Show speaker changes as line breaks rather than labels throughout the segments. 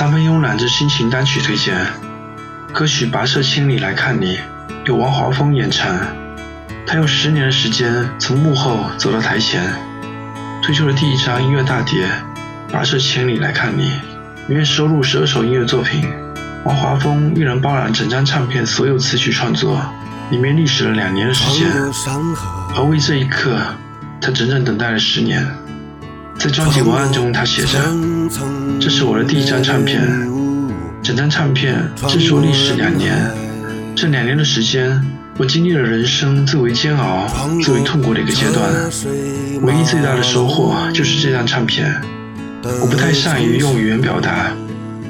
三分慵懒之心情单曲推荐，歌曲《跋涉千里来看你》由王华峰演唱。他用十年的时间从幕后走到台前，推出了第一张音乐大碟《跋涉千里来看你》，里面收录十二首音乐作品。王华峰一人包揽整张唱片所有词曲创作，里面历时了两年的时间，而为这一刻，他整整等待了十年。在专辑文案中，他写着：“这是我的第一张唱片，整张唱片制作历时两年。这两年的时间，我经历了人生最为煎熬、最为痛苦的一个阶段。唯一最大的收获就是这张唱片。我不太善于用语言表达，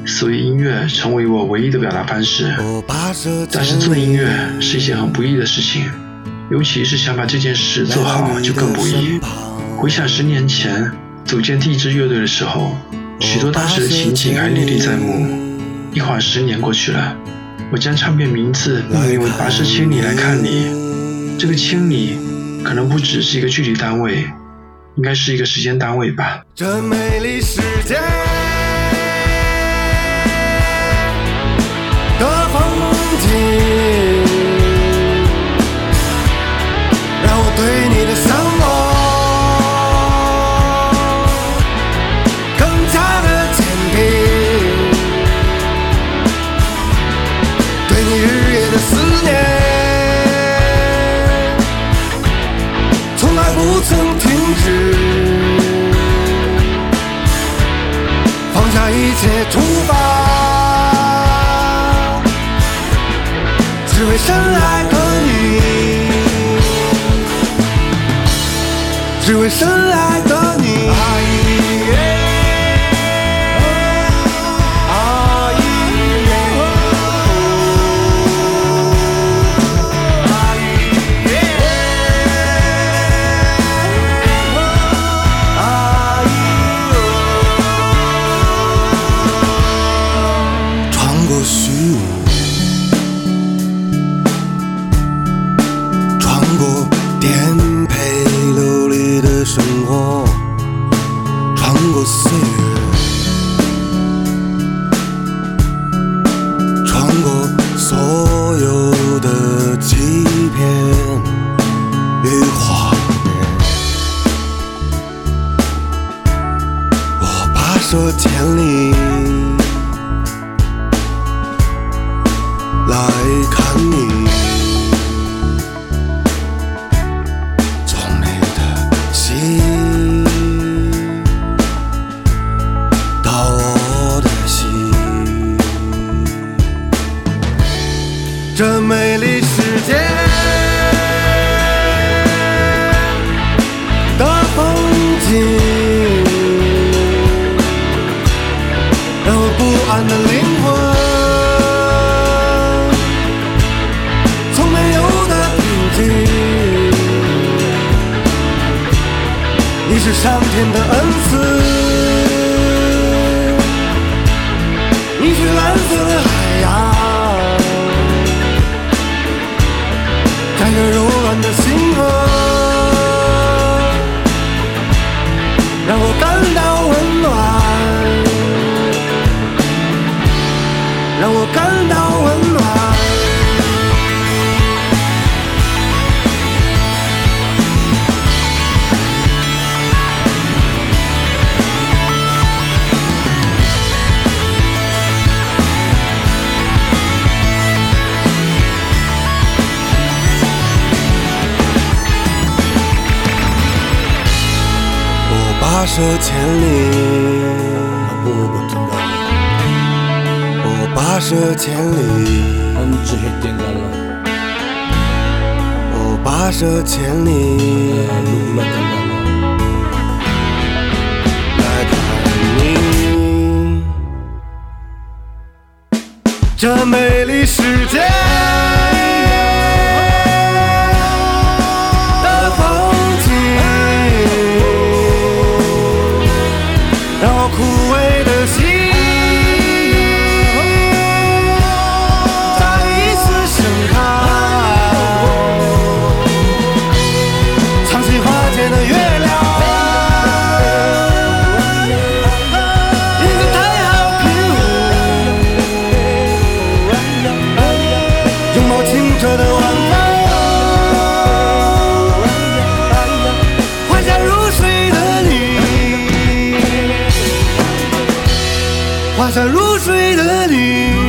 所以音乐成为我唯一的表达方式。但是做音乐是一件很不易的事情，尤其是想把这件事做好，就更不易。回想十年前。”组建第一支乐队的时候，许多当时的情景还历历在目。一晃十年过去了，我将唱片名字命名为《跋涉千里来看你》。这个千里可能不只是一个距离单位，应该是一个时间单位吧。
这美丽世界为深爱的你，只为深爱的你。这千里来看你，从你的心到我的心，这美丽世界。的灵魂，从没有的平静。你是上天的恩赐，你是蓝色的海洋，带着柔软的星河，让我感到温暖。我跋涉千里，跋涉千里，我跋涉千里。来看你，这美丽世界。化成入水的你。